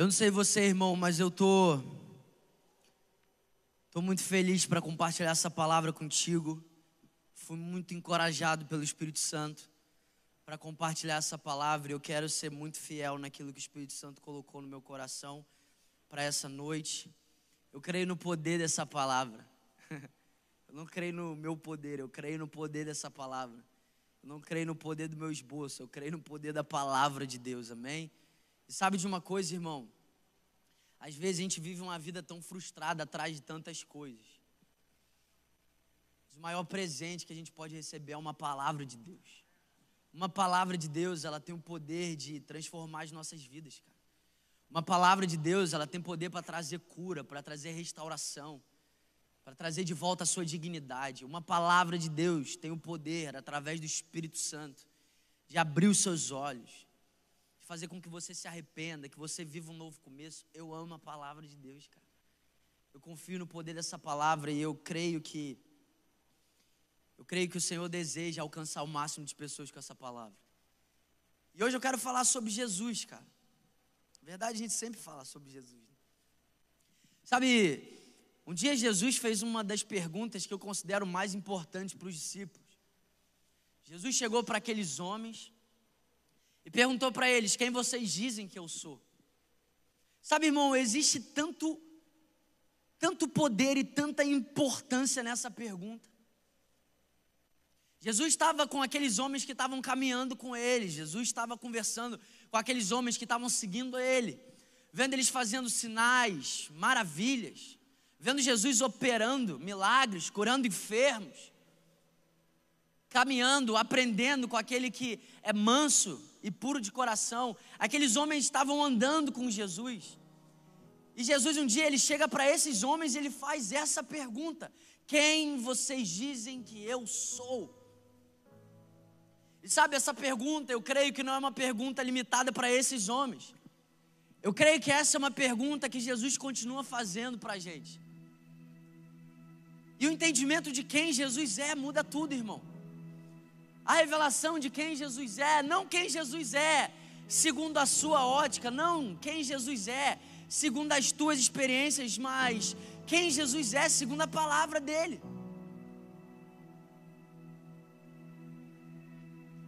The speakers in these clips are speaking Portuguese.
Eu não sei você, irmão, mas eu tô tô muito feliz para compartilhar essa palavra contigo. Fui muito encorajado pelo Espírito Santo para compartilhar essa palavra. Eu quero ser muito fiel naquilo que o Espírito Santo colocou no meu coração para essa noite. Eu creio no poder dessa palavra. Eu não creio no meu poder, eu creio no poder dessa palavra. Eu não creio no poder do meu esboço, eu creio no poder da palavra de Deus, amém? E sabe de uma coisa, irmão? Às vezes a gente vive uma vida tão frustrada atrás de tantas coisas. o maior presente que a gente pode receber é uma palavra de Deus. Uma palavra de Deus, ela tem o poder de transformar as nossas vidas, cara. Uma palavra de Deus, ela tem poder para trazer cura, para trazer restauração, para trazer de volta a sua dignidade. Uma palavra de Deus tem o poder, através do Espírito Santo, de abrir os seus olhos, fazer com que você se arrependa, que você viva um novo começo. Eu amo a palavra de Deus, cara. Eu confio no poder dessa palavra e eu creio que eu creio que o Senhor deseja alcançar o máximo de pessoas com essa palavra. E hoje eu quero falar sobre Jesus, cara. Na verdade, a gente sempre fala sobre Jesus. Né? Sabe, um dia Jesus fez uma das perguntas que eu considero mais importantes para os discípulos. Jesus chegou para aqueles homens e perguntou para eles: Quem vocês dizem que eu sou? Sabe, irmão, existe tanto, tanto poder e tanta importância nessa pergunta. Jesus estava com aqueles homens que estavam caminhando com ele, Jesus estava conversando com aqueles homens que estavam seguindo ele, vendo eles fazendo sinais, maravilhas, vendo Jesus operando milagres, curando enfermos, caminhando, aprendendo com aquele que é manso e puro de coração. Aqueles homens estavam andando com Jesus. E Jesus um dia ele chega para esses homens e ele faz essa pergunta: Quem vocês dizem que eu sou? E sabe essa pergunta, eu creio que não é uma pergunta limitada para esses homens. Eu creio que essa é uma pergunta que Jesus continua fazendo para a gente. E o entendimento de quem Jesus é muda tudo, irmão a revelação de quem Jesus é, não quem Jesus é, segundo a sua ótica, não quem Jesus é, segundo as tuas experiências, mas quem Jesus é, segundo a palavra dele.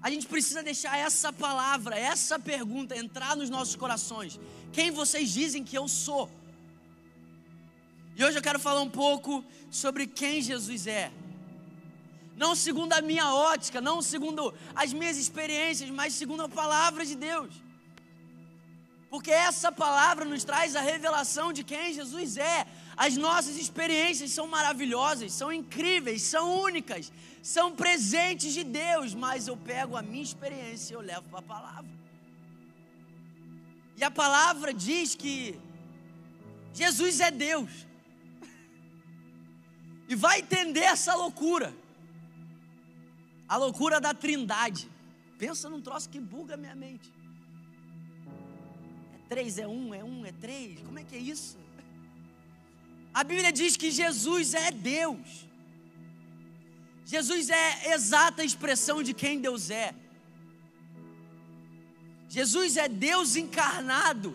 A gente precisa deixar essa palavra, essa pergunta entrar nos nossos corações. Quem vocês dizem que eu sou? E hoje eu quero falar um pouco sobre quem Jesus é não segundo a minha ótica, não segundo as minhas experiências, mas segundo a palavra de Deus. Porque essa palavra nos traz a revelação de quem Jesus é. As nossas experiências são maravilhosas, são incríveis, são únicas, são presentes de Deus, mas eu pego a minha experiência e eu levo para a palavra. E a palavra diz que Jesus é Deus. E vai entender essa loucura. A loucura da trindade. Pensa num troço que buga a minha mente. É três, é um, é um, é três. Como é que é isso? A Bíblia diz que Jesus é Deus. Jesus é exata expressão de quem Deus é. Jesus é Deus encarnado.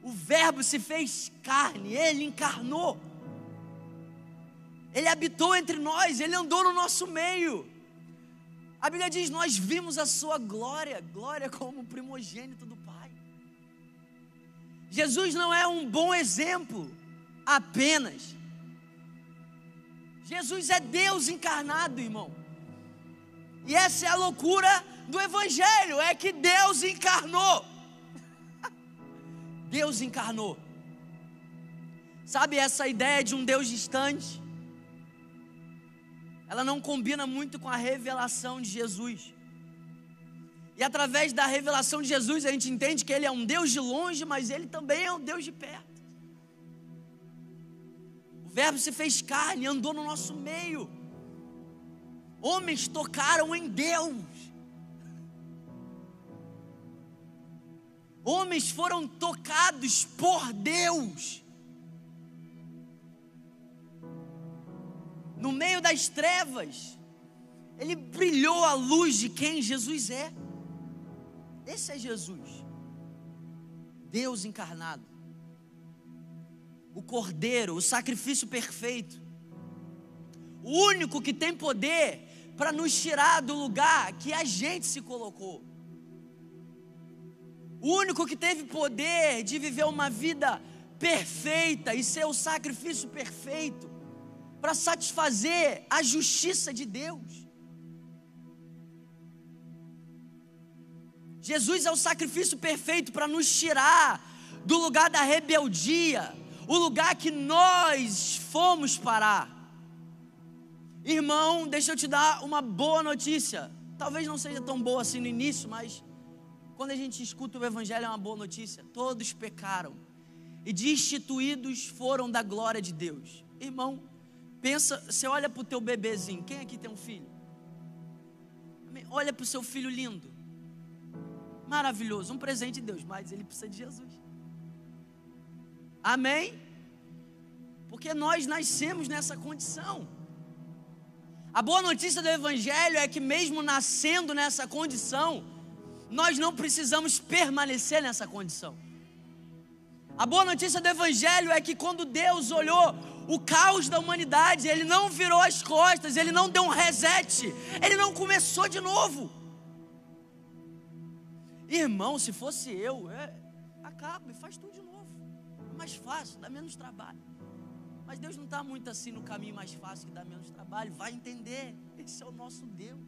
O Verbo se fez carne, ele encarnou. Ele habitou entre nós, ele andou no nosso meio. A Bíblia diz: Nós vimos a sua glória, glória como primogênito do Pai. Jesus não é um bom exemplo apenas. Jesus é Deus encarnado, irmão. E essa é a loucura do Evangelho: é que Deus encarnou. Deus encarnou. Sabe essa ideia de um Deus distante? Ela não combina muito com a revelação de Jesus. E através da revelação de Jesus, a gente entende que Ele é um Deus de longe, mas Ele também é um Deus de perto. O Verbo se fez carne, andou no nosso meio. Homens tocaram em Deus. Homens foram tocados por Deus. Meio das trevas, ele brilhou a luz de quem Jesus é. Esse é Jesus. Deus encarnado, o Cordeiro, o sacrifício perfeito, o único que tem poder para nos tirar do lugar que a gente se colocou, o único que teve poder de viver uma vida perfeita e ser o sacrifício perfeito para satisfazer a justiça de Deus. Jesus é o sacrifício perfeito para nos tirar do lugar da rebeldia, o lugar que nós fomos parar. Irmão, deixa eu te dar uma boa notícia. Talvez não seja tão boa assim no início, mas quando a gente escuta o Evangelho é uma boa notícia. Todos pecaram e destituídos foram da glória de Deus. Irmão, pensa, você olha para o teu bebezinho. Quem aqui tem um filho? Olha para o seu filho lindo maravilhoso, um presente de Deus, mas ele precisa de Jesus. Amém? Porque nós nascemos nessa condição. A boa notícia do Evangelho é que, mesmo nascendo nessa condição, nós não precisamos permanecer nessa condição. A boa notícia do Evangelho é que, quando Deus olhou o caos da humanidade, Ele não virou as costas, Ele não deu um reset, Ele não começou de novo. Irmão, se fosse eu, é, acaba e faz tudo de novo. É mais fácil, dá menos trabalho. Mas Deus não está muito assim no caminho mais fácil que dá menos trabalho. Vai entender. Esse é o nosso Deus.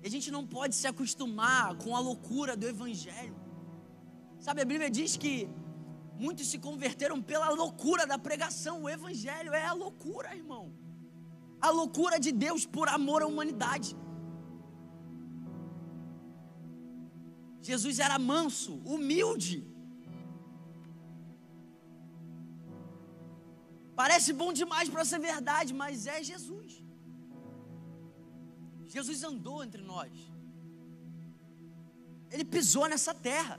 E a gente não pode se acostumar com a loucura do Evangelho. Sabe, a Bíblia diz que muitos se converteram pela loucura da pregação. O Evangelho é a loucura, irmão. A loucura de Deus por amor à humanidade. Jesus era manso, humilde. Parece bom demais para ser verdade, mas é Jesus. Jesus andou entre nós. Ele pisou nessa terra.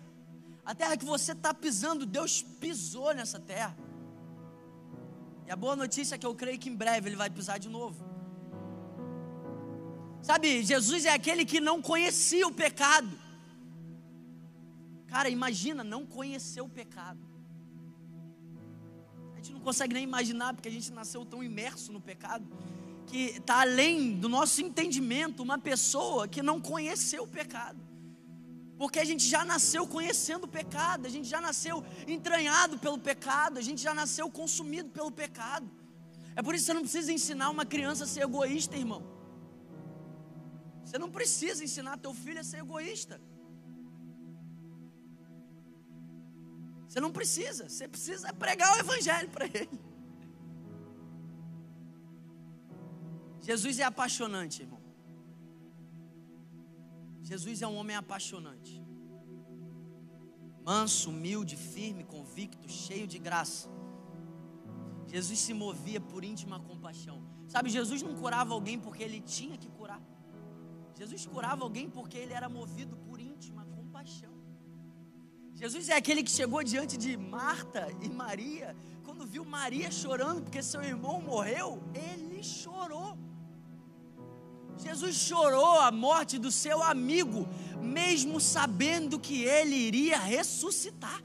A terra que você está pisando, Deus pisou nessa terra. E a boa notícia é que eu creio que em breve Ele vai pisar de novo. Sabe, Jesus é aquele que não conhecia o pecado. Cara, imagina não conhecer o pecado. A gente não consegue nem imaginar, porque a gente nasceu tão imerso no pecado, que está além do nosso entendimento uma pessoa que não conheceu o pecado. Porque a gente já nasceu conhecendo o pecado, a gente já nasceu entranhado pelo pecado, a gente já nasceu consumido pelo pecado. É por isso que você não precisa ensinar uma criança a ser egoísta, irmão. Você não precisa ensinar teu filho a ser egoísta. Você não precisa, você precisa pregar o Evangelho para ele. Jesus é apaixonante, irmão. Jesus é um homem apaixonante. Manso, humilde, firme, convicto, cheio de graça. Jesus se movia por íntima compaixão. Sabe, Jesus não curava alguém porque ele tinha que curar. Jesus curava alguém porque ele era movido por íntima compaixão. Jesus é aquele que chegou diante de Marta e Maria, quando viu Maria chorando porque seu irmão morreu, ele chorou. Jesus chorou a morte do seu amigo, mesmo sabendo que ele iria ressuscitar.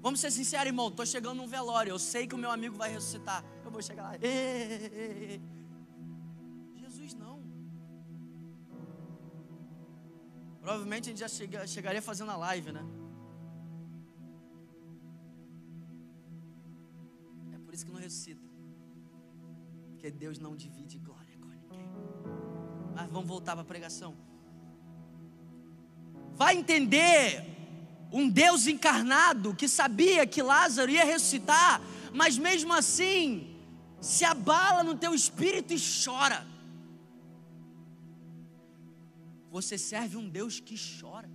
Vamos ser sinceros, irmão. Estou chegando num velório. Eu sei que o meu amigo vai ressuscitar. Eu vou chegar lá. Ei, ei, ei, Provavelmente a gente já chega, chegaria fazendo a live, né? É por isso que não ressuscita. Porque Deus não divide glória. Mas vamos voltar para a pregação. Vai entender um Deus encarnado que sabia que Lázaro ia ressuscitar, mas mesmo assim se abala no teu espírito e chora. Você serve um Deus que chora.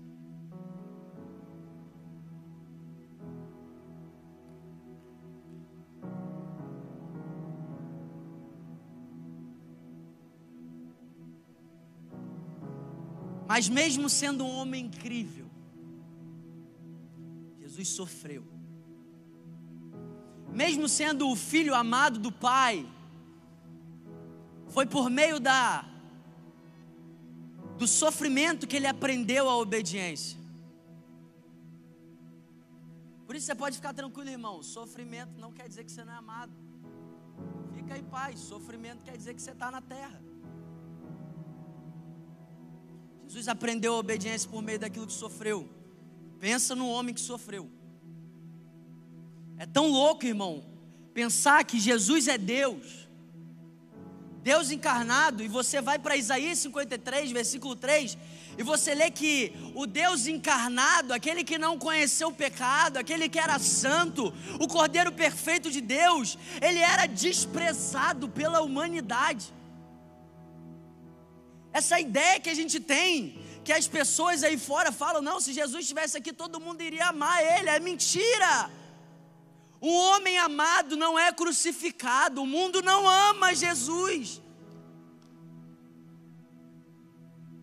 Mas mesmo sendo um homem incrível, Jesus sofreu. Mesmo sendo o filho amado do Pai, foi por meio da do sofrimento que ele aprendeu a obediência. Por isso você pode ficar tranquilo, irmão. Sofrimento não quer dizer que você não é amado. Fica em paz. Sofrimento quer dizer que você está na terra. Jesus aprendeu a obediência por meio daquilo que sofreu. Pensa no homem que sofreu. É tão louco, irmão, pensar que Jesus é Deus. Deus encarnado, e você vai para Isaías 53, versículo 3, e você lê que o Deus encarnado, aquele que não conheceu o pecado, aquele que era santo, o Cordeiro perfeito de Deus, ele era desprezado pela humanidade. Essa ideia que a gente tem, que as pessoas aí fora falam, não, se Jesus estivesse aqui, todo mundo iria amar ele, é mentira. Um homem amado não é crucificado, o mundo não ama Jesus.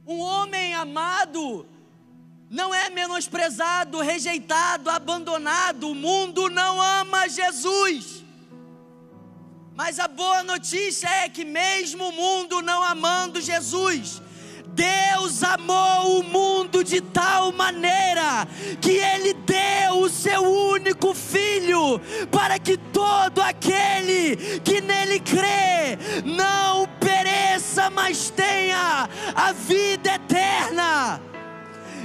Um homem amado não é menosprezado, rejeitado, abandonado. O mundo não ama Jesus. Mas a boa notícia é que, mesmo o mundo não amando Jesus, Deus amou o mundo de tal maneira que Ele deu o seu único filho, para que todo aquele que nele crê não pereça, mas tenha a vida eterna.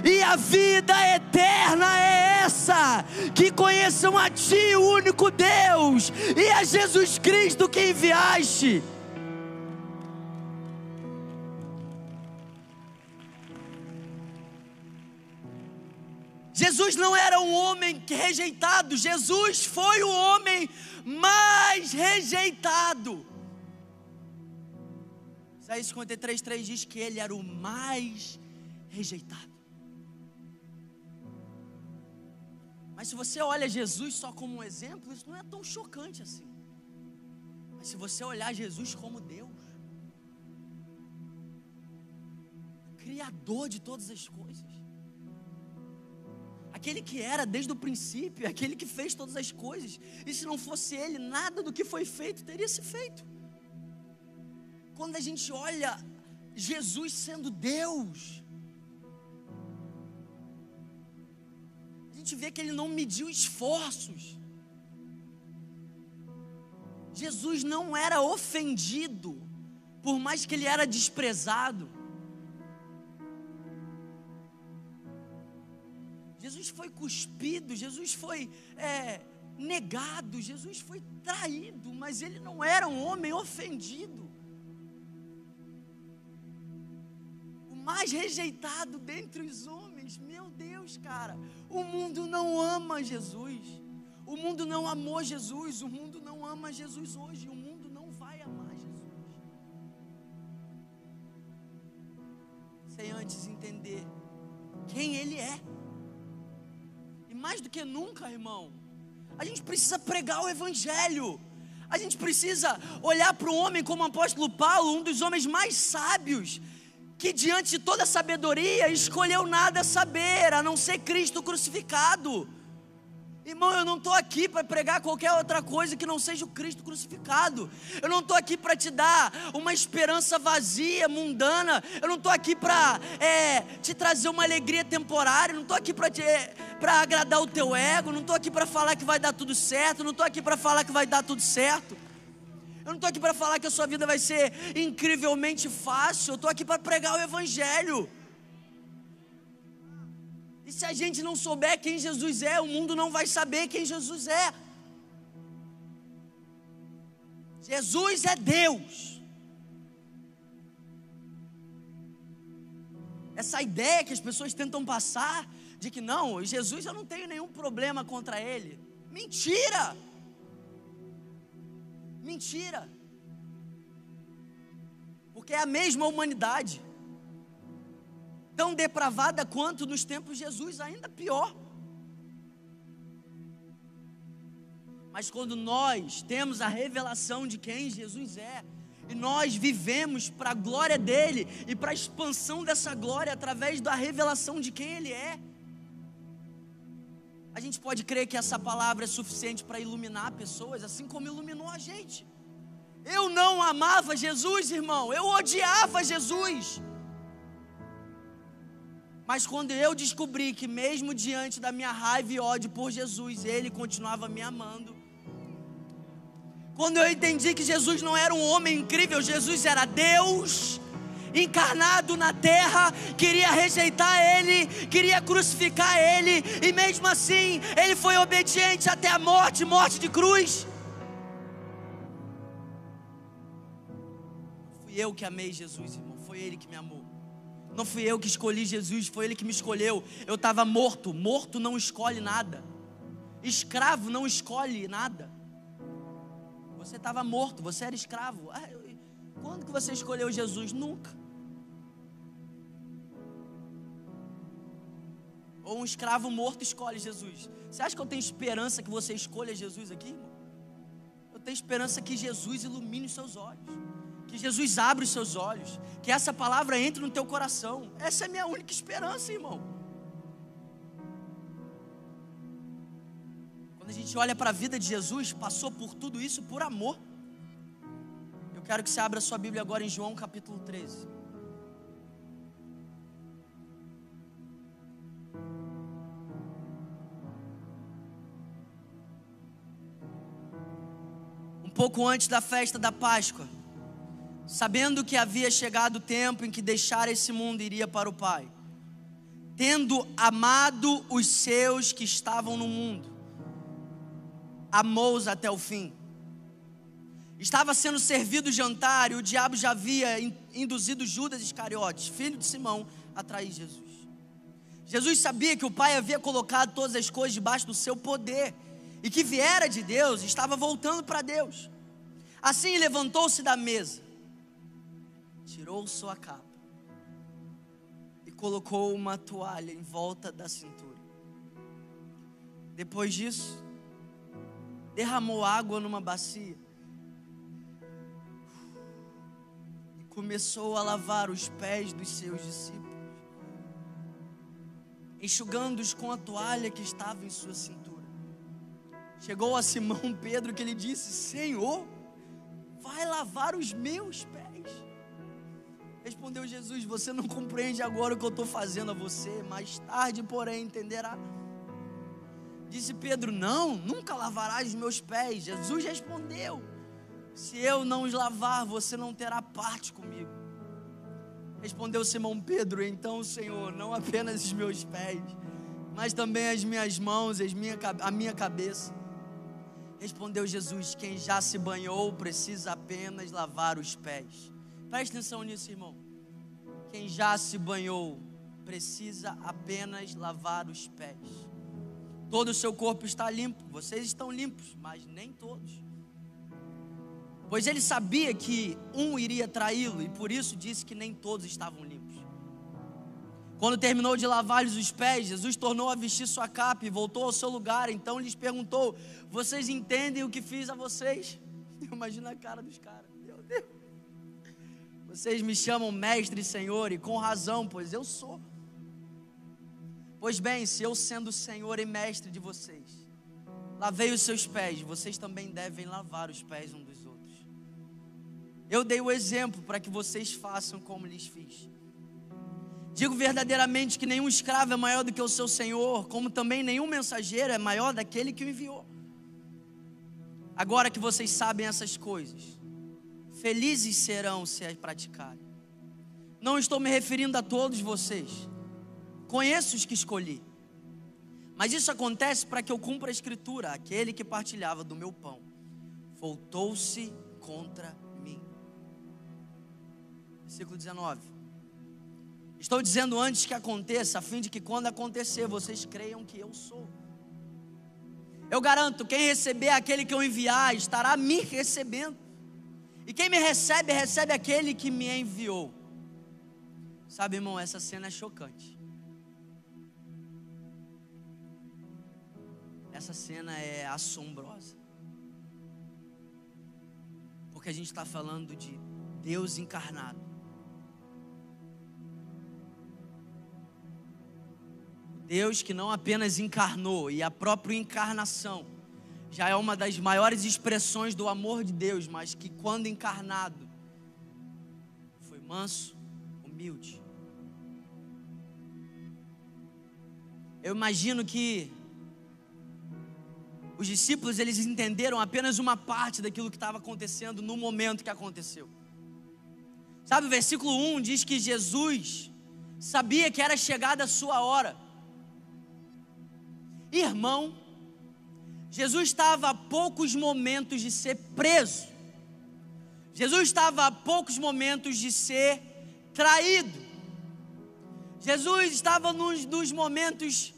E a vida eterna é essa: que conheçam a Ti, o único Deus, e a Jesus Cristo que enviaste. Jesus não era um homem rejeitado, Jesus foi o homem mais rejeitado. Isaías 53, 3 diz que ele era o mais rejeitado. Mas se você olha Jesus só como um exemplo, isso não é tão chocante assim. Mas se você olhar Jesus como Deus, Criador de todas as coisas, aquele que era desde o princípio, aquele que fez todas as coisas, e se não fosse Ele, nada do que foi feito teria se feito. Quando a gente olha Jesus sendo Deus, a gente vê que Ele não mediu esforços. Jesus não era ofendido, por mais que ele era desprezado. Jesus foi cuspido, Jesus foi é, negado, Jesus foi traído, mas ele não era um homem ofendido. Mais rejeitado dentre os homens, meu Deus, cara, o mundo não ama Jesus, o mundo não amou Jesus, o mundo não ama Jesus hoje, o mundo não vai amar Jesus. Sem antes entender quem Ele é. Mais do que nunca, irmão, a gente precisa pregar o Evangelho. A gente precisa olhar para o homem como o apóstolo Paulo, um dos homens mais sábios, que diante de toda a sabedoria escolheu nada saber, a não ser Cristo crucificado. Irmão, eu não estou aqui para pregar qualquer outra coisa que não seja o Cristo crucificado. Eu não estou aqui para te dar uma esperança vazia, mundana. Eu não estou aqui para é, te trazer uma alegria temporária. Eu não estou aqui para agradar o teu ego. Eu não estou aqui para falar que vai dar tudo certo. Eu não estou aqui para falar que vai dar tudo certo. Eu não estou aqui para falar que a sua vida vai ser incrivelmente fácil. Eu estou aqui para pregar o Evangelho. E se a gente não souber quem Jesus é, o mundo não vai saber quem Jesus é. Jesus é Deus. Essa ideia que as pessoas tentam passar de que não, Jesus eu não tenho nenhum problema contra ele. Mentira! Mentira! Porque é a mesma humanidade tão depravada quanto nos tempos de Jesus, ainda pior. Mas quando nós temos a revelação de quem Jesus é, e nós vivemos para a glória dele e para a expansão dessa glória através da revelação de quem ele é, a gente pode crer que essa palavra é suficiente para iluminar pessoas, assim como iluminou a gente. Eu não amava Jesus, irmão, eu odiava Jesus. Mas quando eu descobri que, mesmo diante da minha raiva e ódio por Jesus, Ele continuava me amando. Quando eu entendi que Jesus não era um homem incrível, Jesus era Deus encarnado na terra, queria rejeitar Ele, queria crucificar Ele, e mesmo assim, Ele foi obediente até a morte morte de cruz. Fui eu que amei Jesus, irmão, foi Ele que me amou. Não fui eu que escolhi Jesus, foi Ele que me escolheu. Eu estava morto, morto não escolhe nada, escravo não escolhe nada. Você estava morto, você era escravo. Ah, quando que você escolheu Jesus? Nunca. Ou um escravo morto escolhe Jesus. Você acha que eu tenho esperança que você escolha Jesus aqui, irmão? Eu tenho esperança que Jesus ilumine os seus olhos. Que Jesus abra os seus olhos. Que essa palavra entre no teu coração. Essa é a minha única esperança, irmão. Quando a gente olha para a vida de Jesus, passou por tudo isso por amor. Eu quero que você abra sua Bíblia agora em João capítulo 13. Pouco antes da festa da Páscoa, sabendo que havia chegado o tempo em que deixar esse mundo iria para o Pai, tendo amado os seus que estavam no mundo, amou-os até o fim. Estava sendo servido o jantar e o diabo já havia induzido Judas Iscariotes, filho de Simão, a trair Jesus. Jesus sabia que o Pai havia colocado todas as coisas debaixo do seu poder e que viera de Deus, estava voltando para Deus. Assim levantou-se da mesa, tirou sua capa e colocou uma toalha em volta da cintura. Depois disso, derramou água numa bacia e começou a lavar os pés dos seus discípulos, enxugando-os com a toalha que estava em sua cintura. Chegou a Simão Pedro que lhe disse: Senhor, vai lavar os meus pés. Respondeu Jesus: Você não compreende agora o que eu estou fazendo a você, mais tarde, porém, entenderá. Disse Pedro: Não, nunca lavarás os meus pés. Jesus respondeu: Se eu não os lavar, você não terá parte comigo. Respondeu Simão Pedro: Então, Senhor, não apenas os meus pés, mas também as minhas mãos, as minha, a minha cabeça. Respondeu Jesus: Quem já se banhou precisa apenas lavar os pés. Preste atenção nisso, irmão. Quem já se banhou precisa apenas lavar os pés. Todo o seu corpo está limpo, vocês estão limpos, mas nem todos. Pois ele sabia que um iria traí-lo e por isso disse que nem todos estavam limpos. Quando terminou de lavar-lhes os pés, Jesus tornou a vestir sua capa e voltou ao seu lugar. Então lhes perguntou: Vocês entendem o que fiz a vocês? Imagina a cara dos caras. Meu Deus. Vocês me chamam mestre e senhor, e com razão, pois eu sou. Pois bem, se eu sendo senhor e mestre de vocês, lavei os seus pés, vocês também devem lavar os pés um dos outros. Eu dei o exemplo para que vocês façam como lhes fiz. Digo verdadeiramente que nenhum escravo é maior do que o seu senhor, como também nenhum mensageiro é maior daquele que o enviou. Agora que vocês sabem essas coisas, felizes serão se as praticarem. Não estou me referindo a todos vocês, conheço os que escolhi. Mas isso acontece para que eu cumpra a escritura: aquele que partilhava do meu pão voltou-se contra mim. Versículo 19. Estou dizendo antes que aconteça, a fim de que quando acontecer, vocês creiam que eu sou. Eu garanto, quem receber aquele que eu enviar, estará me recebendo. E quem me recebe, recebe aquele que me enviou. Sabe, irmão, essa cena é chocante. Essa cena é assombrosa. Porque a gente está falando de Deus encarnado Deus que não apenas encarnou, e a própria encarnação já é uma das maiores expressões do amor de Deus, mas que quando encarnado foi manso, humilde. Eu imagino que os discípulos eles entenderam apenas uma parte daquilo que estava acontecendo no momento que aconteceu. Sabe, o versículo 1 diz que Jesus sabia que era chegada a sua hora. Irmão, Jesus estava a poucos momentos de ser preso. Jesus estava a poucos momentos de ser traído. Jesus estava nos, nos momentos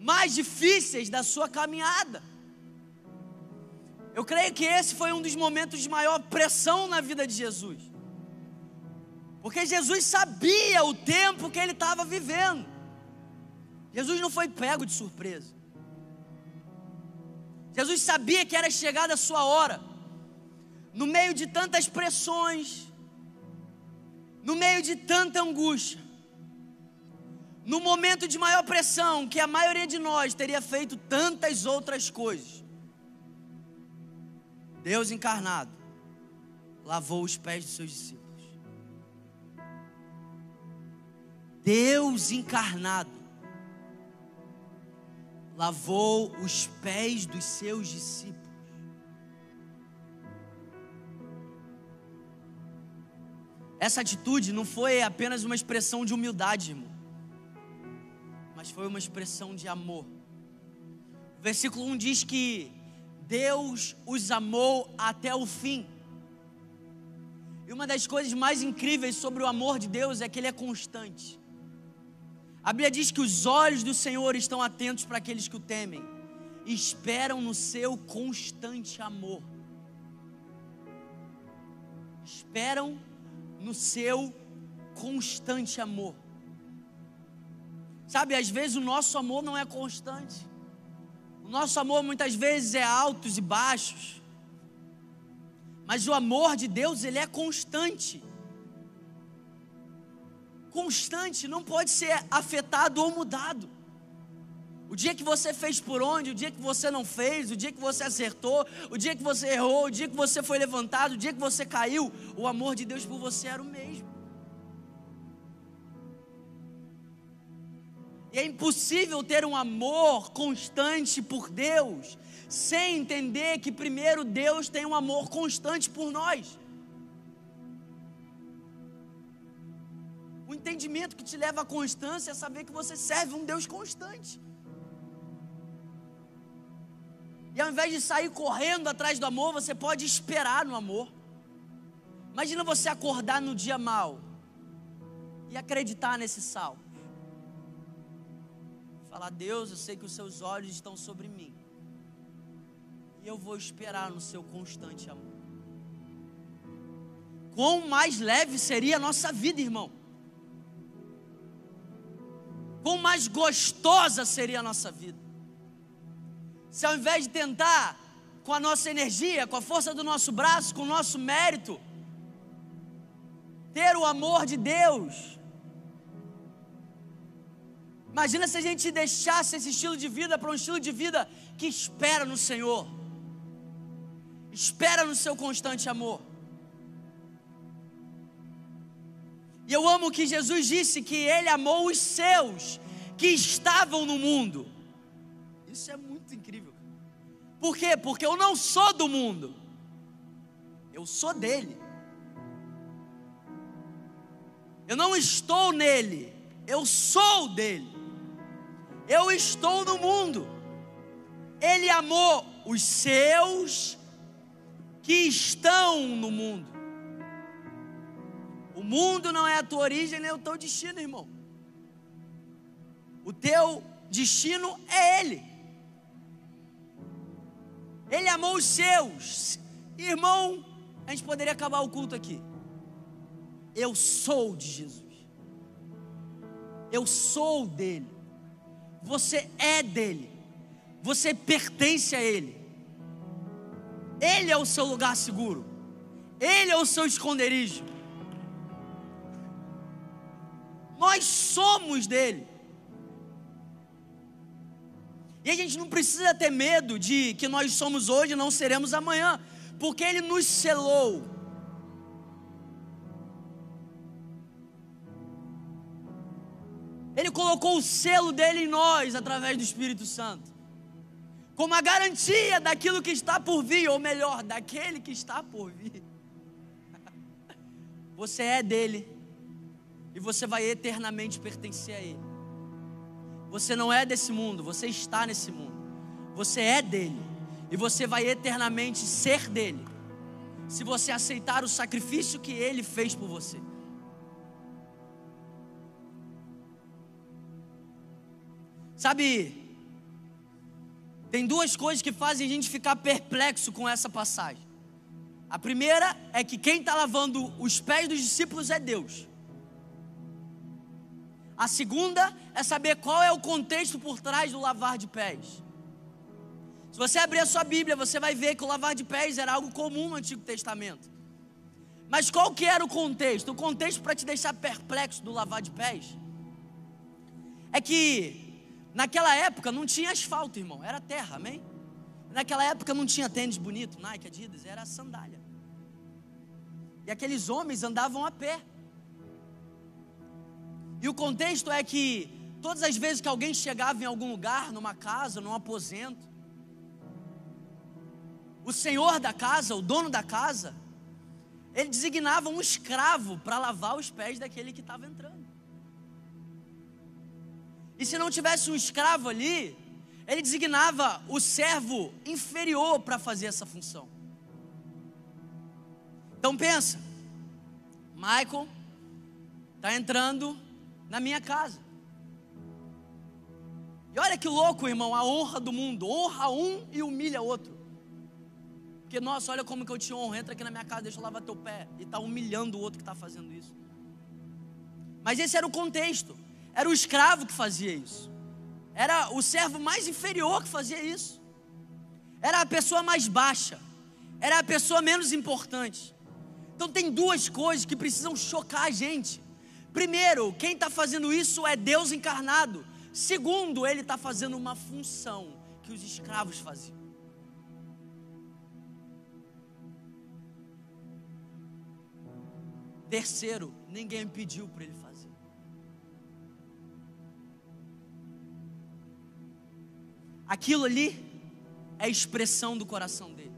mais difíceis da sua caminhada. Eu creio que esse foi um dos momentos de maior pressão na vida de Jesus. Porque Jesus sabia o tempo que ele estava vivendo. Jesus não foi pego de surpresa. Jesus sabia que era chegada a sua hora. No meio de tantas pressões, no meio de tanta angústia, no momento de maior pressão, que a maioria de nós teria feito tantas outras coisas. Deus encarnado lavou os pés dos seus discípulos. Deus encarnado lavou os pés dos seus discípulos. Essa atitude não foi apenas uma expressão de humildade, irmão, mas foi uma expressão de amor. O versículo 1 diz que Deus os amou até o fim. E uma das coisas mais incríveis sobre o amor de Deus é que ele é constante. A Bíblia diz que os olhos do Senhor estão atentos para aqueles que o temem esperam no seu constante amor. Esperam no seu constante amor. Sabe, às vezes o nosso amor não é constante. O nosso amor muitas vezes é altos e baixos. Mas o amor de Deus, ele é constante. Constante, não pode ser afetado ou mudado. O dia que você fez por onde, o dia que você não fez, o dia que você acertou, o dia que você errou, o dia que você foi levantado, o dia que você caiu, o amor de Deus por você era o mesmo. E é impossível ter um amor constante por Deus sem entender que primeiro Deus tem um amor constante por nós. Entendimento que te leva à constância é saber que você serve um Deus constante. E ao invés de sair correndo atrás do amor, você pode esperar no amor. Imagina você acordar no dia mal e acreditar nesse salmo. Falar, Deus, eu sei que os seus olhos estão sobre mim. E eu vou esperar no seu constante amor. Quão mais leve seria a nossa vida, irmão. Quão mais gostosa seria a nossa vida se ao invés de tentar com a nossa energia, com a força do nosso braço, com o nosso mérito, ter o amor de Deus. Imagina se a gente deixasse esse estilo de vida para um estilo de vida que espera no Senhor, espera no seu constante amor. E eu amo que Jesus disse que Ele amou os seus que estavam no mundo. Isso é muito incrível. Por quê? Porque eu não sou do mundo, eu sou dele. Eu não estou nele, eu sou dele. Eu estou no mundo. Ele amou os seus que estão no mundo. Mundo não é a tua origem nem o teu destino, irmão. O teu destino é Ele. Ele amou os seus. Irmão, a gente poderia acabar o culto aqui. Eu sou de Jesus. Eu sou dele. Você é dele. Você pertence a ele. Ele é o seu lugar seguro. Ele é o seu esconderijo. Nós somos dele. E a gente não precisa ter medo de que nós somos hoje e não seremos amanhã, porque Ele nos selou. Ele colocou o selo dele em nós através do Espírito Santo. Como a garantia daquilo que está por vir, ou melhor, daquele que está por vir. Você é dele e você vai eternamente pertencer a ele. Você não é desse mundo, você está nesse mundo. Você é dele e você vai eternamente ser dele. Se você aceitar o sacrifício que ele fez por você. Sabe, tem duas coisas que fazem a gente ficar perplexo com essa passagem. A primeira é que quem está lavando os pés dos discípulos é Deus. A segunda é saber qual é o contexto por trás do lavar de pés. Se você abrir a sua Bíblia, você vai ver que o lavar de pés era algo comum no Antigo Testamento. Mas qual que era o contexto? O contexto para te deixar perplexo do lavar de pés é que Naquela época não tinha asfalto, irmão, era terra, amém? Naquela época não tinha tênis bonito, Nike, Adidas, era sandália. E aqueles homens andavam a pé. E o contexto é que todas as vezes que alguém chegava em algum lugar, numa casa, num aposento, o senhor da casa, o dono da casa, ele designava um escravo para lavar os pés daquele que estava entrando. E se não tivesse um escravo ali, ele designava o servo inferior para fazer essa função. Então pensa, Michael está entrando na minha casa. E olha que louco, irmão, a honra do mundo. Honra um e humilha outro. Porque, nossa, olha como que eu te honro. Entra aqui na minha casa, deixa eu lavar teu pé. E está humilhando o outro que está fazendo isso. Mas esse era o contexto. Era o escravo que fazia isso. Era o servo mais inferior que fazia isso. Era a pessoa mais baixa. Era a pessoa menos importante. Então tem duas coisas que precisam chocar a gente. Primeiro, quem está fazendo isso é Deus encarnado. Segundo, ele está fazendo uma função que os escravos faziam. Terceiro, ninguém pediu para ele fazer. Aquilo ali é a expressão do coração dele.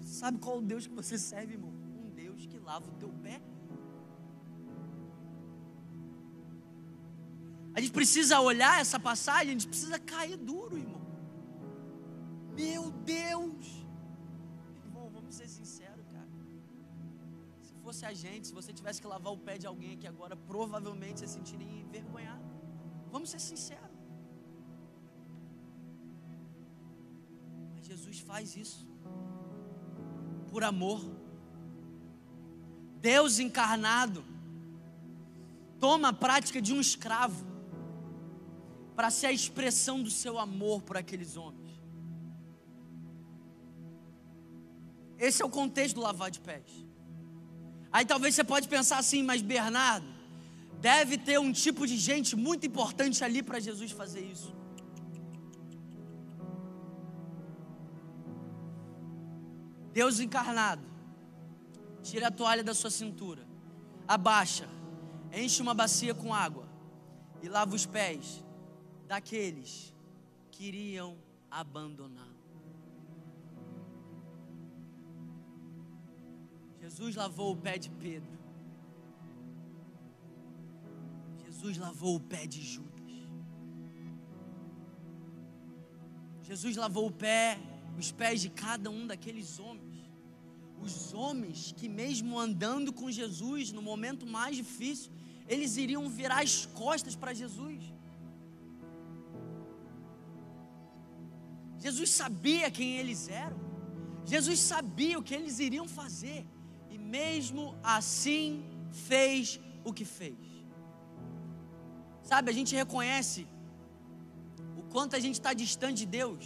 Sabe qual o Deus que você serve, irmão? Um Deus que lava o teu pé. A gente precisa olhar essa passagem, a gente precisa cair duro, irmão. Meu Deus! Irmão, vamos ser sinceros, cara. Se fosse a gente, se você tivesse que lavar o pé de alguém aqui agora, provavelmente você se sentiria envergonhado. Vamos ser sinceros. Jesus faz isso por amor. Deus encarnado toma a prática de um escravo para ser a expressão do seu amor por aqueles homens. Esse é o contexto do lavar de pés. Aí talvez você pode pensar assim, mas Bernardo, deve ter um tipo de gente muito importante ali para Jesus fazer isso. Deus encarnado, tira a toalha da sua cintura, abaixa, enche uma bacia com água e lava os pés daqueles que iriam abandonar. Jesus lavou o pé de Pedro. Jesus lavou o pé de Judas. Jesus lavou o pé, os pés de cada um daqueles homens os homens que, mesmo andando com Jesus no momento mais difícil, eles iriam virar as costas para Jesus. Jesus sabia quem eles eram, Jesus sabia o que eles iriam fazer, e mesmo assim fez o que fez. Sabe, a gente reconhece o quanto a gente está distante de Deus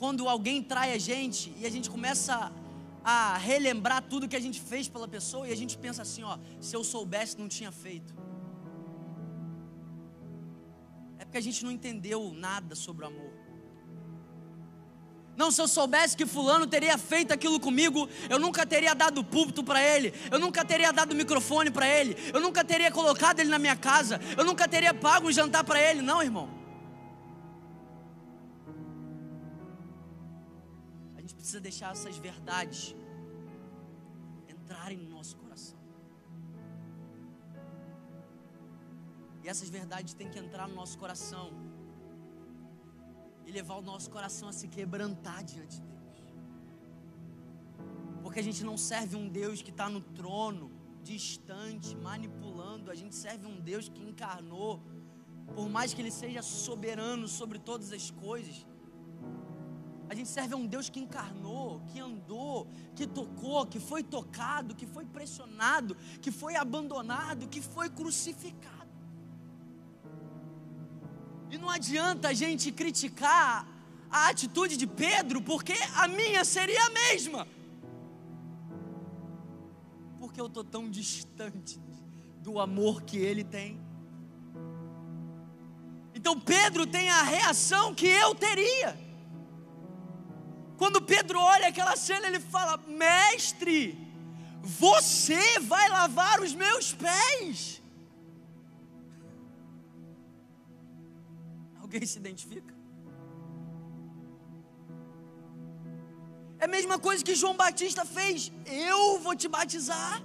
quando alguém trai a gente e a gente começa a relembrar tudo que a gente fez pela pessoa e a gente pensa assim, ó, se eu soubesse não tinha feito. É porque a gente não entendeu nada sobre o amor. Não, se eu soubesse que fulano teria feito aquilo comigo, eu nunca teria dado púlpito para ele, eu nunca teria dado microfone para ele, eu nunca teria colocado ele na minha casa, eu nunca teria pago um jantar para ele. Não, irmão. A gente precisa deixar essas verdades entrarem no nosso coração. E essas verdades têm que entrar no nosso coração e levar o nosso coração a se quebrantar diante de Deus. Porque a gente não serve um Deus que está no trono, distante, manipulando, a gente serve um Deus que encarnou, por mais que Ele seja soberano sobre todas as coisas. A gente serve um Deus que encarnou, que andou, que tocou, que foi tocado, que foi pressionado, que foi abandonado, que foi crucificado. E não adianta a gente criticar a atitude de Pedro, porque a minha seria a mesma. Porque eu estou tão distante do amor que ele tem. Então Pedro tem a reação que eu teria. Quando Pedro olha aquela cena, ele fala: Mestre, você vai lavar os meus pés. Alguém se identifica? É a mesma coisa que João Batista fez. Eu vou te batizar.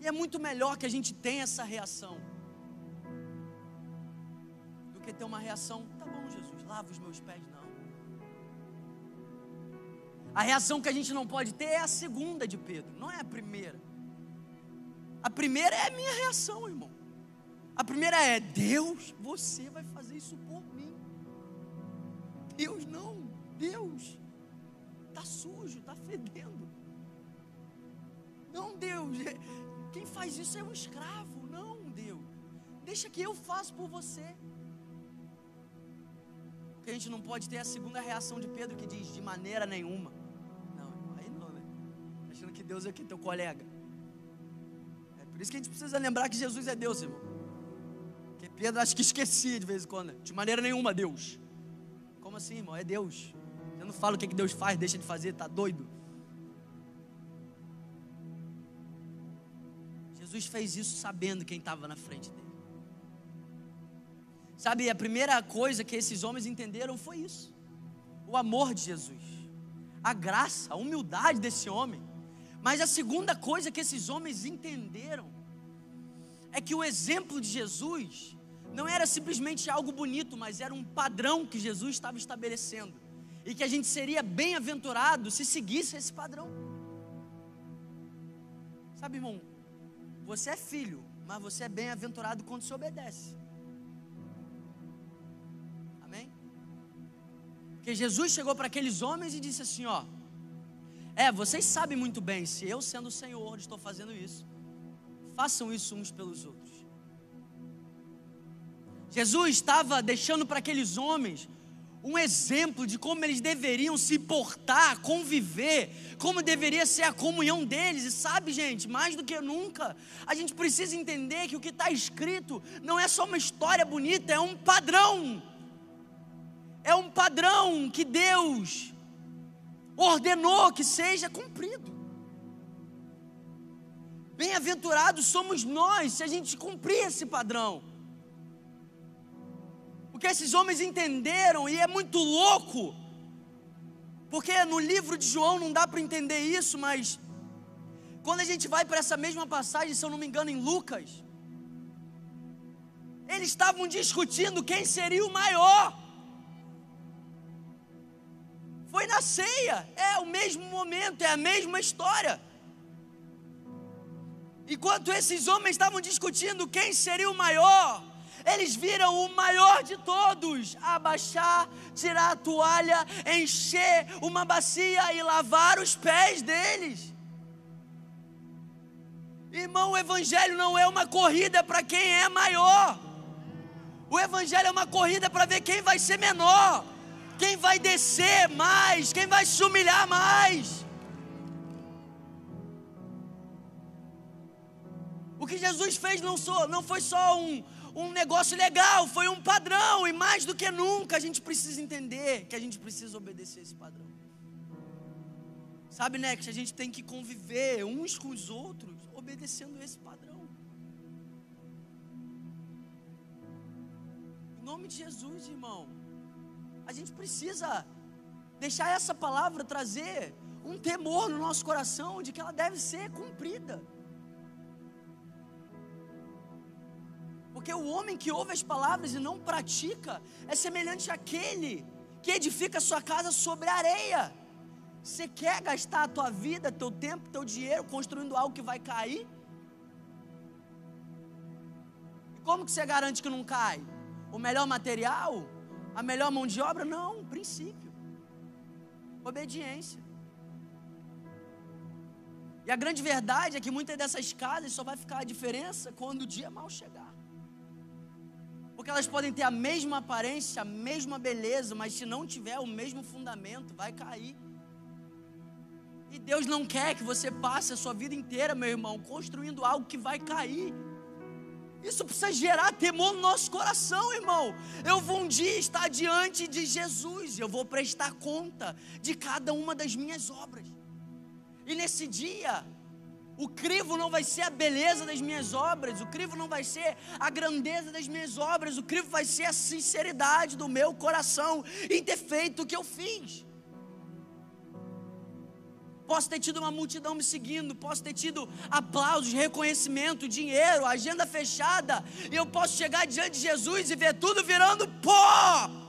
E é muito melhor que a gente tenha essa reação do que ter uma reação, tá bom, Jesus, lava os meus pés, não. A reação que a gente não pode ter é a segunda de Pedro, não é a primeira. A primeira é a minha reação, irmão. A primeira é: Deus, você vai fazer isso por mim. Deus não, Deus, está sujo, está fedendo. Não, Deus, é, quem faz isso é um escravo. Não, Deus, deixa que eu faça por você. Porque a gente não pode ter a segunda reação de Pedro que diz: de maneira nenhuma. Não, aí não, né? Achando que Deus é que teu colega. É por isso que a gente precisa lembrar que Jesus é Deus, irmão. Pedro acho que esquecia de vez em quando. De maneira nenhuma, Deus. Como assim, irmão? É Deus. Eu não falo o que, Deus faz, deixa de fazer, tá doido? Jesus fez isso sabendo quem estava na frente dele. Sabe, a primeira coisa que esses homens entenderam foi isso: o amor de Jesus, a graça, a humildade desse homem. Mas a segunda coisa que esses homens entenderam é que o exemplo de Jesus não era simplesmente algo bonito, mas era um padrão que Jesus estava estabelecendo. E que a gente seria bem-aventurado se seguisse esse padrão. Sabe, irmão, você é filho, mas você é bem-aventurado quando se obedece. Amém? Porque Jesus chegou para aqueles homens e disse assim: Ó, é, vocês sabem muito bem, se eu sendo o Senhor estou fazendo isso, façam isso uns pelos outros. Jesus estava deixando para aqueles homens um exemplo de como eles deveriam se portar, conviver, como deveria ser a comunhão deles. E sabe, gente, mais do que nunca, a gente precisa entender que o que está escrito não é só uma história bonita, é um padrão. É um padrão que Deus ordenou que seja cumprido. Bem-aventurados somos nós se a gente cumprir esse padrão que esses homens entenderam, e é muito louco, porque no livro de João não dá para entender isso, mas quando a gente vai para essa mesma passagem, se eu não me engano, em Lucas, eles estavam discutindo quem seria o maior. Foi na ceia, é o mesmo momento, é a mesma história. Enquanto esses homens estavam discutindo quem seria o maior, eles viram o maior de todos abaixar, tirar a toalha, encher uma bacia e lavar os pés deles. Irmão, o Evangelho não é uma corrida para quem é maior. O Evangelho é uma corrida para ver quem vai ser menor, quem vai descer mais, quem vai se humilhar mais. O que Jesus fez não, não foi só um, um negócio legal, foi um padrão, e mais do que nunca a gente precisa entender que a gente precisa obedecer esse padrão. Sabe, né, que a gente tem que conviver uns com os outros, obedecendo esse padrão. Em nome de Jesus, irmão, a gente precisa deixar essa palavra trazer um temor no nosso coração de que ela deve ser cumprida. Porque o homem que ouve as palavras e não pratica é semelhante àquele que edifica sua casa sobre areia. Você quer gastar a tua vida, teu tempo, teu dinheiro construindo algo que vai cair? E como que você garante que não cai? O melhor material? A melhor mão de obra? Não, princípio. Obediência. E a grande verdade é que muitas dessas casas só vai ficar a diferença quando o dia mal chegar. Porque elas podem ter a mesma aparência, a mesma beleza, mas se não tiver o mesmo fundamento, vai cair. E Deus não quer que você passe a sua vida inteira, meu irmão, construindo algo que vai cair. Isso precisa gerar temor no nosso coração, irmão. Eu vou um dia estar diante de Jesus, eu vou prestar conta de cada uma das minhas obras. E nesse dia, o crivo não vai ser a beleza das minhas obras, o crivo não vai ser a grandeza das minhas obras, o crivo vai ser a sinceridade do meu coração em ter feito o que eu fiz. Posso ter tido uma multidão me seguindo, posso ter tido aplausos, reconhecimento, dinheiro, agenda fechada, e eu posso chegar diante de Jesus e ver tudo virando pó.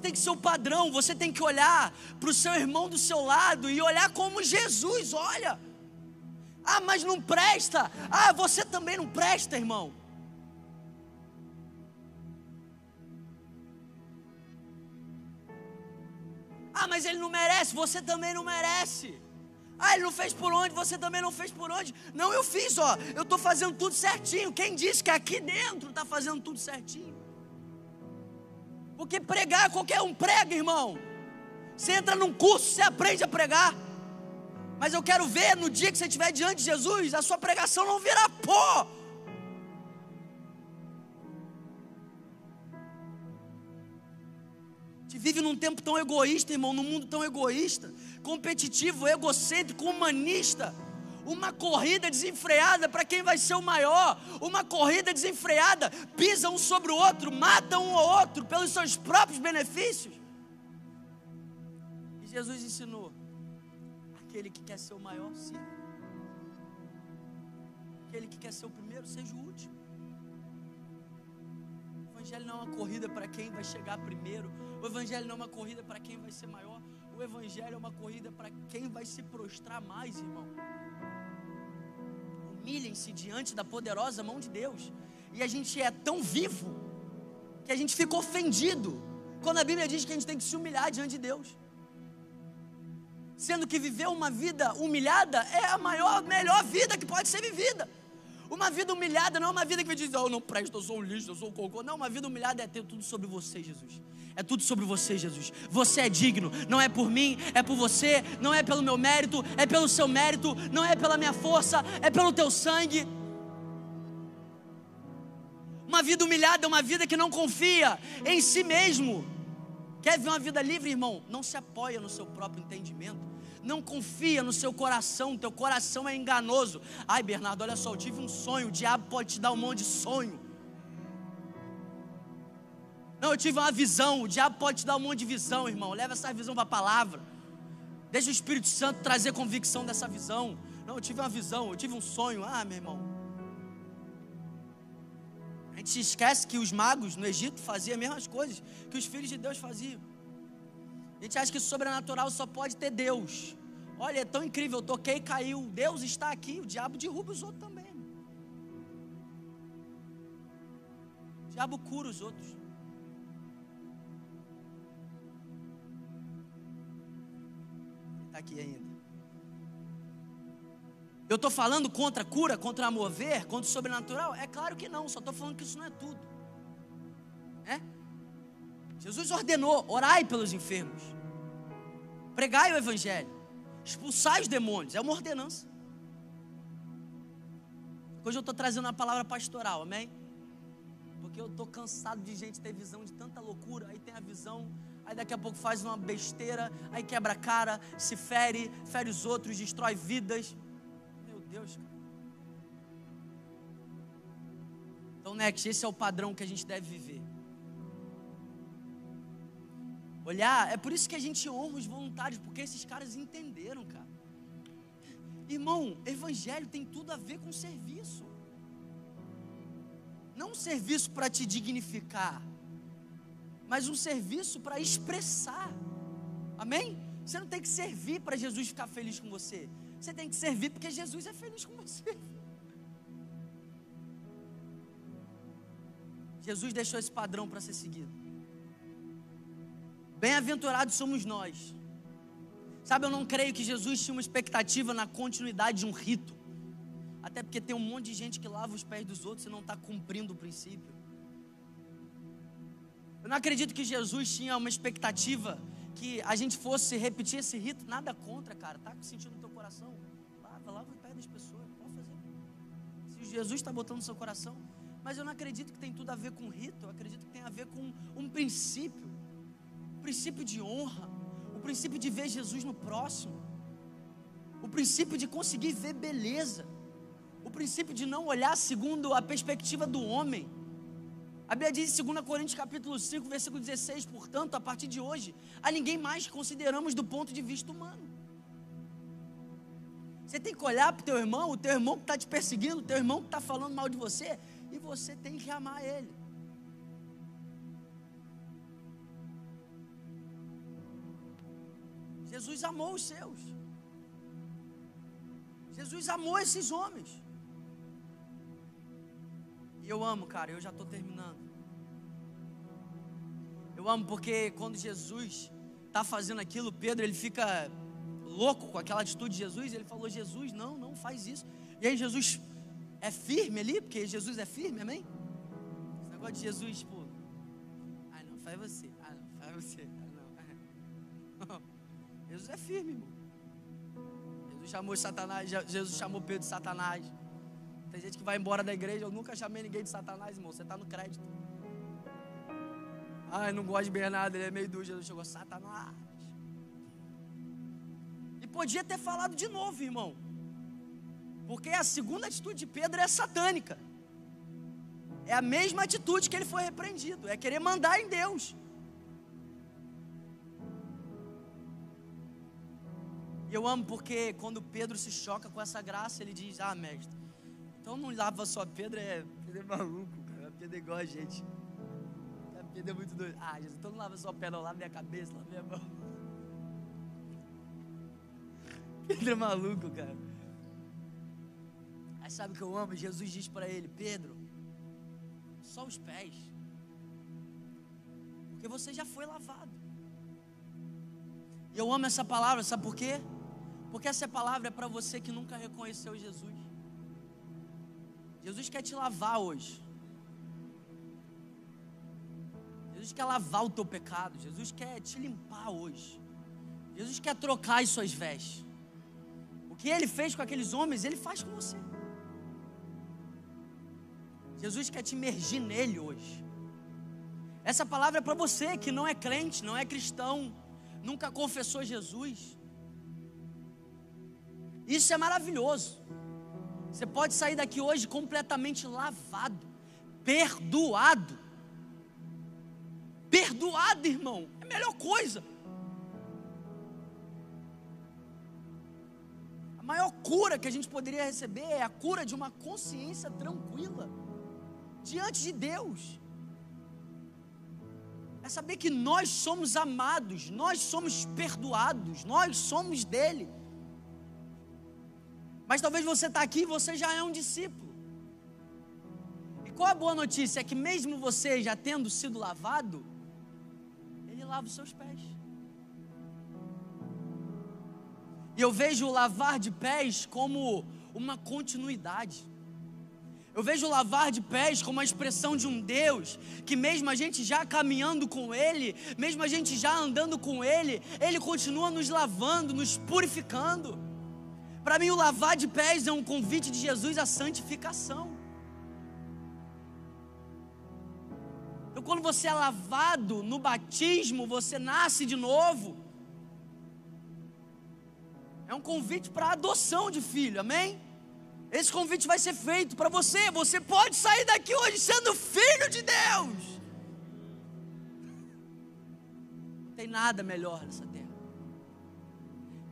Esse tem que ser o padrão. Você tem que olhar para o seu irmão do seu lado e olhar como Jesus olha. Ah, mas não presta. Ah, você também não presta, irmão. Ah, mas ele não merece. Você também não merece. Ah, ele não fez por onde, você também não fez por onde. Não, eu fiz, ó. Eu estou fazendo tudo certinho. Quem disse que aqui dentro está fazendo tudo certinho? Porque pregar, qualquer um prega, irmão. Você entra num curso, você aprende a pregar. Mas eu quero ver no dia que você estiver diante de Jesus, a sua pregação não virar pó. Te vive num tempo tão egoísta, irmão, num mundo tão egoísta, competitivo, egocêntrico, humanista uma corrida desenfreada para quem vai ser o maior, uma corrida desenfreada, pisa um sobre o outro, mata um ou outro pelos seus próprios benefícios. E Jesus ensinou: aquele que quer ser o maior, sirva. Aquele que quer ser o primeiro, seja o último. O Evangelho não é uma corrida para quem vai chegar primeiro. O Evangelho não é uma corrida para quem vai ser maior. O Evangelho é uma corrida para quem vai se prostrar mais, irmão humilhem-se diante da poderosa mão de Deus. E a gente é tão vivo que a gente fica ofendido quando a Bíblia diz que a gente tem que se humilhar diante de Deus. Sendo que viver uma vida humilhada é a maior, melhor vida que pode ser vivida. Uma vida humilhada não é uma vida que diz, oh, eu não presto, eu sou um lixo, eu sou um cocô. Não, uma vida humilhada é ter tudo sobre você, Jesus. É tudo sobre você, Jesus. Você é digno. Não é por mim, é por você. Não é pelo meu mérito, é pelo seu mérito. Não é pela minha força, é pelo teu sangue. Uma vida humilhada é uma vida que não confia em si mesmo. Quer ver uma vida livre, irmão? Não se apoia no seu próprio entendimento. Não confia no seu coração, teu coração é enganoso. Ai, Bernardo, olha só, eu tive um sonho, o diabo pode te dar um monte de sonho. Não, eu tive uma visão, o diabo pode te dar um monte de visão, irmão. Leva essa visão para a palavra. Deixa o Espírito Santo trazer convicção dessa visão. Não, eu tive uma visão, eu tive um sonho. Ah, meu irmão. A gente se esquece que os magos no Egito faziam as mesmas coisas que os filhos de Deus faziam. A gente acha que sobrenatural só pode ter Deus. Olha, é tão incrível, eu toquei e caiu. Deus está aqui, o diabo derruba os outros também. O diabo cura os outros. Está aqui ainda. Eu estou falando contra a cura, contra a mover, contra o sobrenatural? É claro que não, só estou falando que isso não é tudo. É? Jesus ordenou: orai pelos enfermos, pregai o evangelho, expulsai os demônios. É uma ordenança. Hoje eu estou trazendo a palavra pastoral, amém? Porque eu estou cansado de gente ter visão de tanta loucura. Aí tem a visão, aí daqui a pouco faz uma besteira, aí quebra a cara, se fere, fere os outros, destrói vidas. Meu Deus, cara. Então, Next, esse é o padrão que a gente deve viver. Olhar, é por isso que a gente honra os voluntários, porque esses caras entenderam, cara. Irmão, evangelho tem tudo a ver com serviço. Não um serviço para te dignificar, mas um serviço para expressar. Amém? Você não tem que servir para Jesus ficar feliz com você. Você tem que servir porque Jesus é feliz com você. Jesus deixou esse padrão para ser seguido. Bem-aventurados somos nós. Sabe, eu não creio que Jesus tinha uma expectativa na continuidade de um rito. Até porque tem um monte de gente que lava os pés dos outros e não está cumprindo o princípio. Eu não acredito que Jesus tinha uma expectativa que a gente fosse repetir esse rito. Nada contra, cara. Tá sentindo no teu coração? Lava, lava os pés das pessoas. Pode fazer. Se Jesus está botando no seu coração. Mas eu não acredito que tem tudo a ver com rito. Eu acredito que tem a ver com um princípio o princípio de honra, o princípio de ver Jesus no próximo, o princípio de conseguir ver beleza, o princípio de não olhar segundo a perspectiva do homem. A Bíblia diz em 2 Coríntios capítulo 5, versículo 16, portanto, a partir de hoje, a ninguém mais consideramos do ponto de vista humano. Você tem que olhar para o teu irmão, o teu irmão que está te perseguindo, o teu irmão que está falando mal de você, e você tem que amar ele. Jesus amou os seus. Jesus amou esses homens. Eu amo, cara, eu já estou terminando. Eu amo porque quando Jesus está fazendo aquilo, Pedro ele fica louco com aquela atitude de Jesus. Ele falou: Jesus, não, não faz isso. E aí Jesus é firme ali, porque Jesus é firme, amém? Esse negócio de Jesus, tipo, ah não, faz você, ah não, faz você, ah não. Jesus é firme, irmão. Jesus chamou Satanás, Jesus chamou Pedro de Satanás. Tem gente que vai embora da igreja, eu nunca chamei ninguém de Satanás, irmão. Você está no crédito. Ai, não gosto de Bernardo, ele é meio duro. Jesus chegou, Satanás. E podia ter falado de novo, irmão. Porque a segunda atitude de Pedro é satânica. É a mesma atitude que ele foi repreendido. É querer mandar em Deus. E eu amo porque quando Pedro se choca com essa graça, ele diz: Ah, mestre, então não lava só Pedro, é, Pedro é maluco, cara. Pedro é igual a gente. Pedro é muito doido. Ah, Jesus, então não lava só não, lava minha cabeça, lava minha mão. Pedro é maluco, cara. Aí sabe o que eu amo? Jesus diz para ele: Pedro, só os pés. Porque você já foi lavado. E eu amo essa palavra, sabe por quê? Porque essa palavra é para você que nunca reconheceu Jesus. Jesus quer te lavar hoje. Jesus quer lavar o teu pecado. Jesus quer te limpar hoje. Jesus quer trocar as suas vestes. O que ele fez com aqueles homens, ele faz com você. Jesus quer te imergir nele hoje. Essa palavra é para você que não é crente, não é cristão, nunca confessou Jesus. Isso é maravilhoso. Você pode sair daqui hoje completamente lavado, perdoado. Perdoado, irmão, é a melhor coisa. A maior cura que a gente poderia receber é a cura de uma consciência tranquila diante de Deus. É saber que nós somos amados, nós somos perdoados, nós somos dele. Mas talvez você está aqui e você já é um discípulo. E qual a boa notícia? É que mesmo você já tendo sido lavado, Ele lava os seus pés. E eu vejo o lavar de pés como uma continuidade. Eu vejo o lavar de pés como a expressão de um Deus que, mesmo a gente já caminhando com Ele, mesmo a gente já andando com Ele, Ele continua nos lavando, nos purificando. Para mim, o lavar de pés é um convite de Jesus à santificação. Então, quando você é lavado no batismo, você nasce de novo. É um convite para adoção de filho, amém? Esse convite vai ser feito para você. Você pode sair daqui hoje sendo filho de Deus. Não tem nada melhor nessa terra.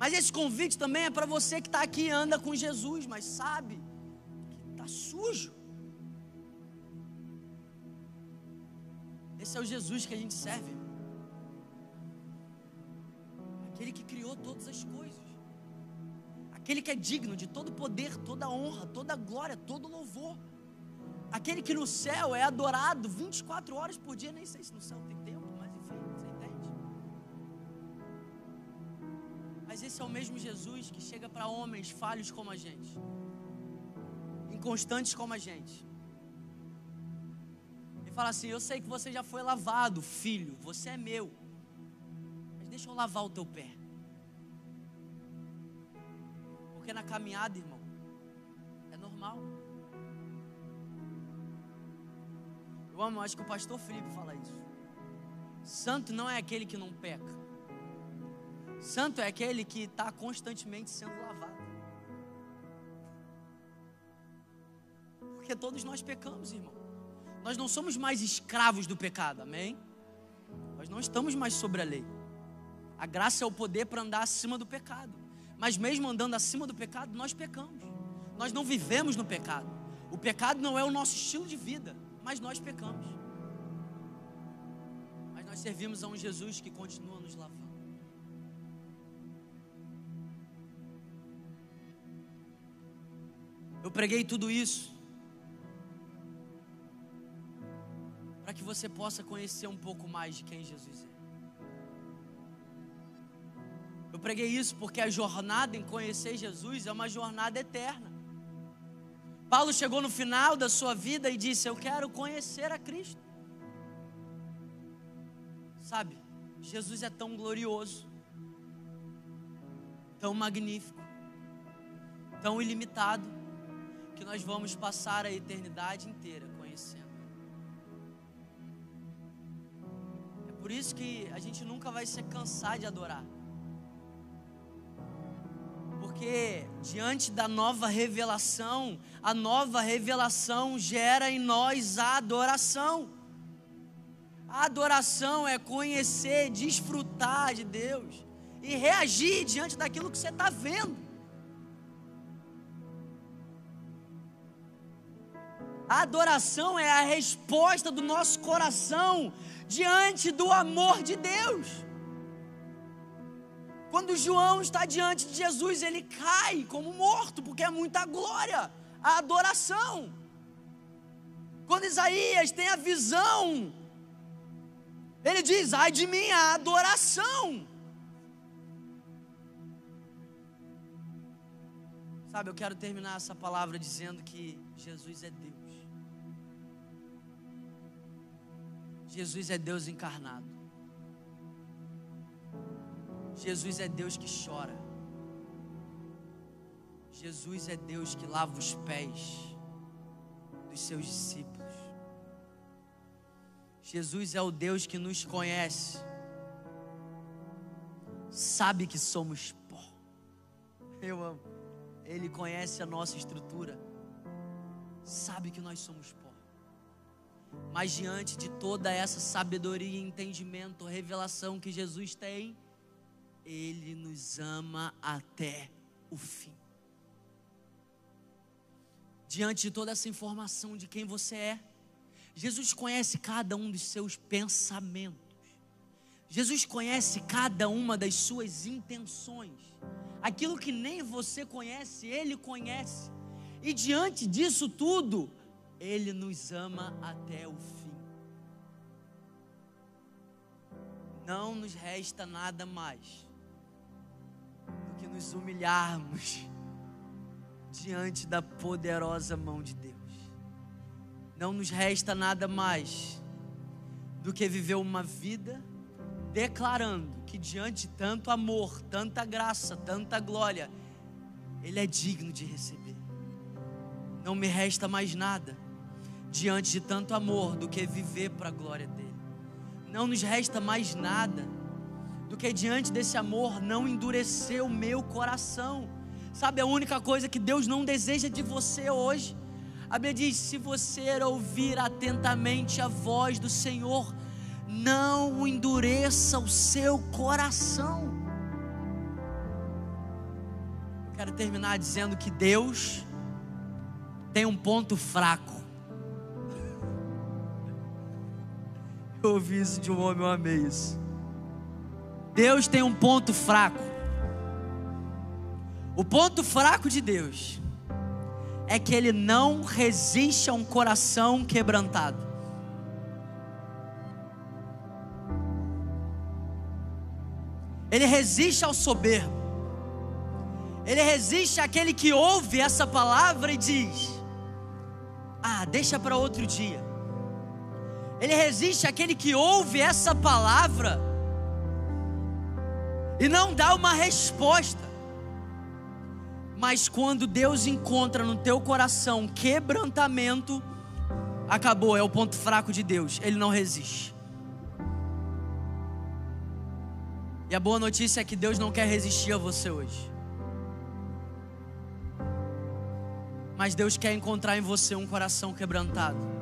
Mas esse convite também é para você que está aqui e anda com Jesus, mas sabe que está sujo. Esse é o Jesus que a gente serve. Aquele que criou todas as coisas aquele que é digno de todo poder, toda honra, toda glória, todo louvor. Aquele que no céu é adorado 24 horas por dia, nem sei se no céu tem Mas esse é o mesmo Jesus que chega para homens falhos como a gente, inconstantes como a gente. E fala assim: Eu sei que você já foi lavado, filho, você é meu, mas deixa eu lavar o teu pé. Porque na caminhada, irmão, é normal. Eu amo, acho que o pastor Felipe fala isso. Santo não é aquele que não peca. Santo é aquele que está constantemente sendo lavado. Porque todos nós pecamos, irmão. Nós não somos mais escravos do pecado, amém? Nós não estamos mais sobre a lei. A graça é o poder para andar acima do pecado. Mas mesmo andando acima do pecado, nós pecamos. Nós não vivemos no pecado. O pecado não é o nosso estilo de vida, mas nós pecamos. Mas nós servimos a um Jesus que continua nos lavando. Eu preguei tudo isso para que você possa conhecer um pouco mais de quem Jesus é. Eu preguei isso porque a jornada em conhecer Jesus é uma jornada eterna. Paulo chegou no final da sua vida e disse: Eu quero conhecer a Cristo. Sabe, Jesus é tão glorioso, tão magnífico, tão ilimitado, que nós vamos passar a eternidade inteira conhecendo. É por isso que a gente nunca vai se cansar de adorar. Porque diante da nova revelação, a nova revelação gera em nós a adoração. A adoração é conhecer, desfrutar de Deus e reagir diante daquilo que você está vendo. A adoração é a resposta do nosso coração diante do amor de Deus. Quando João está diante de Jesus, ele cai como morto, porque é muita glória, a adoração. Quando Isaías tem a visão, ele diz: ai de mim, a adoração. Sabe, eu quero terminar essa palavra dizendo que Jesus é Deus. Jesus é Deus encarnado. Jesus é Deus que chora. Jesus é Deus que lava os pés dos seus discípulos. Jesus é o Deus que nos conhece, sabe que somos pó. Eu amo. Ele conhece a nossa estrutura, sabe que nós somos pó. Mas diante de toda essa sabedoria, entendimento, revelação que Jesus tem, ele nos ama até o fim. Diante de toda essa informação de quem você é, Jesus conhece cada um dos seus pensamentos. Jesus conhece cada uma das suas intenções. Aquilo que nem você conhece, Ele conhece. E diante disso tudo, Ele nos ama até o fim. Não nos resta nada mais que nos humilharmos diante da poderosa mão de Deus. não nos resta nada mais do que viver uma vida declarando que diante de tanto amor, tanta graça, tanta glória, Ele é digno de receber. Não me resta mais nada diante de tanto amor do que viver para a glória dele. Não nos resta mais nada do que diante desse amor não endurecer o meu coração. Sabe a única coisa que Deus não deseja de você hoje? A Bíblia diz: se você ouvir atentamente a voz do Senhor, não endureça o seu coração. Eu quero terminar dizendo que Deus tem um ponto fraco. Eu ouvi isso de um homem, eu amei isso. Deus tem um ponto fraco. O ponto fraco de Deus é que Ele não resiste a um coração quebrantado. Ele resiste ao soberbo. Ele resiste àquele que ouve essa palavra e diz: Ah, deixa para outro dia. Ele resiste àquele que ouve essa palavra e não dá uma resposta. Mas quando Deus encontra no teu coração quebrantamento, acabou, é o ponto fraco de Deus, ele não resiste. E a boa notícia é que Deus não quer resistir a você hoje. Mas Deus quer encontrar em você um coração quebrantado.